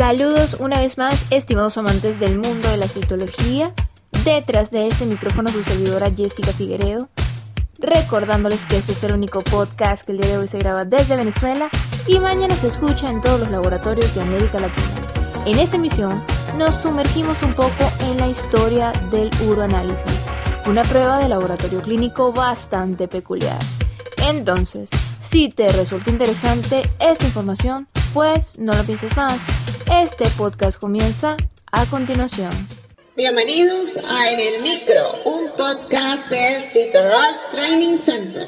Saludos una vez más, estimados amantes del mundo de la citología. Detrás de este micrófono su servidora Jessica Figueredo, recordándoles que este es el único podcast que el día de hoy se graba desde Venezuela y mañana se escucha en todos los laboratorios de América Latina. En esta emisión nos sumergimos un poco en la historia del uroanálisis, una prueba de laboratorio clínico bastante peculiar. Entonces, si te resulta interesante esta información, pues no lo pienses más. Este podcast comienza a continuación. Bienvenidos a En el Micro, un podcast de Rush Training Center.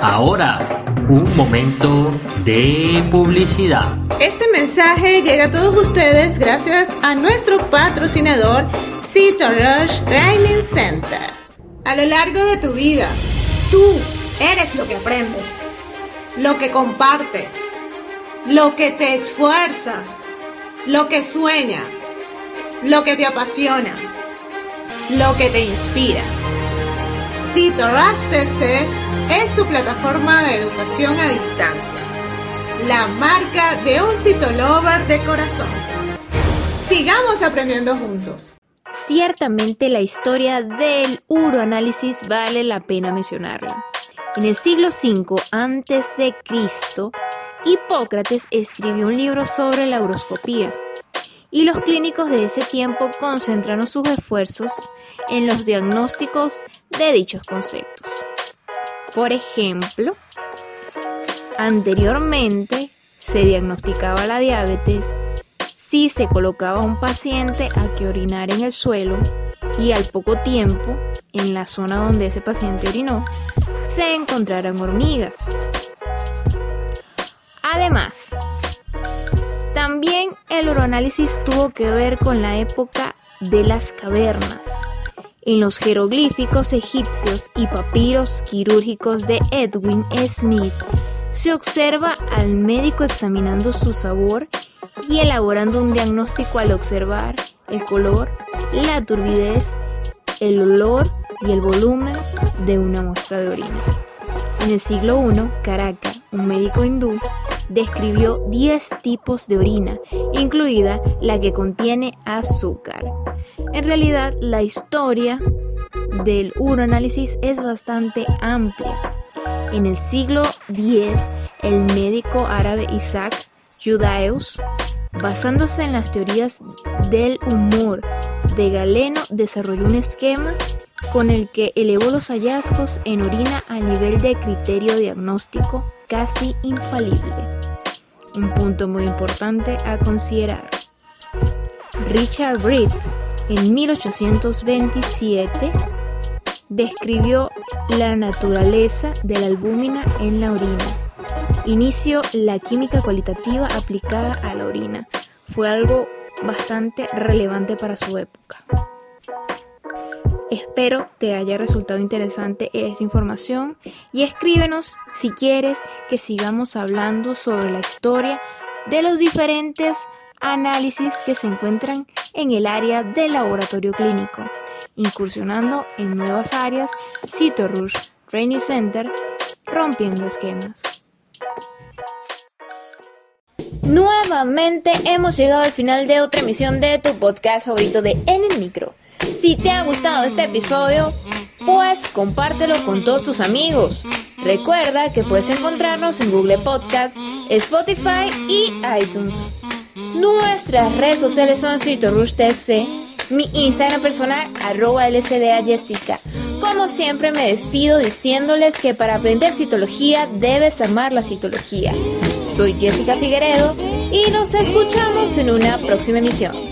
Ahora, un momento de publicidad. Este mensaje llega a todos ustedes gracias a nuestro patrocinador Rush Training Center. A lo largo de tu vida, tú eres lo que aprendes, lo que compartes, lo que te esfuerzas, lo que sueñas, lo que te apasiona, lo que te inspira. CitoRush TC es tu plataforma de educación a distancia, la marca de un citolover de corazón. Sigamos aprendiendo juntos. Ciertamente la historia del uroanálisis vale la pena mencionarla. En el siglo V a.C., Hipócrates escribió un libro sobre la uroscopía y los clínicos de ese tiempo concentraron sus esfuerzos en los diagnósticos de dichos conceptos. Por ejemplo, anteriormente se diagnosticaba la diabetes si se colocaba a un paciente a que orinara en el suelo y al poco tiempo, en la zona donde ese paciente orinó, se encontraran hormigas. Además, también el uroanálisis tuvo que ver con la época de las cavernas. En los jeroglíficos egipcios y papiros quirúrgicos de Edwin Smith se observa al médico examinando su sabor y elaborando un diagnóstico al observar el color, la turbidez, el olor y el volumen de una muestra de orina. En el siglo I, Caracas, un médico hindú, describió 10 tipos de orina, incluida la que contiene azúcar. En realidad, la historia del uroanálisis es bastante amplia. En el siglo X, el médico árabe Isaac Judaeus, basándose en las teorías del humor de Galeno, desarrolló un esquema con el que elevó los hallazgos en orina a nivel de criterio diagnóstico casi infalible. Un punto muy importante a considerar. Richard Britt en 1827 describió la naturaleza de la albúmina en la orina. Inició la química cualitativa aplicada a la orina. Fue algo bastante relevante para su época. Espero te haya resultado interesante esta información y escríbenos si quieres que sigamos hablando sobre la historia de los diferentes análisis que se encuentran en el área del laboratorio clínico, incursionando en nuevas áreas, CitoRush Training Center, rompiendo esquemas. Nuevamente hemos llegado al final de otra emisión de tu podcast favorito de En el Micro. Si te ha gustado este episodio, pues compártelo con todos tus amigos. Recuerda que puedes encontrarnos en Google Podcast, Spotify y iTunes. Nuestras redes sociales son CitoRushTC, mi Instagram personal arroba LCDA Jessica. Como siempre me despido diciéndoles que para aprender citología debes amar la citología. Soy Jessica Figueredo y nos escuchamos en una próxima emisión.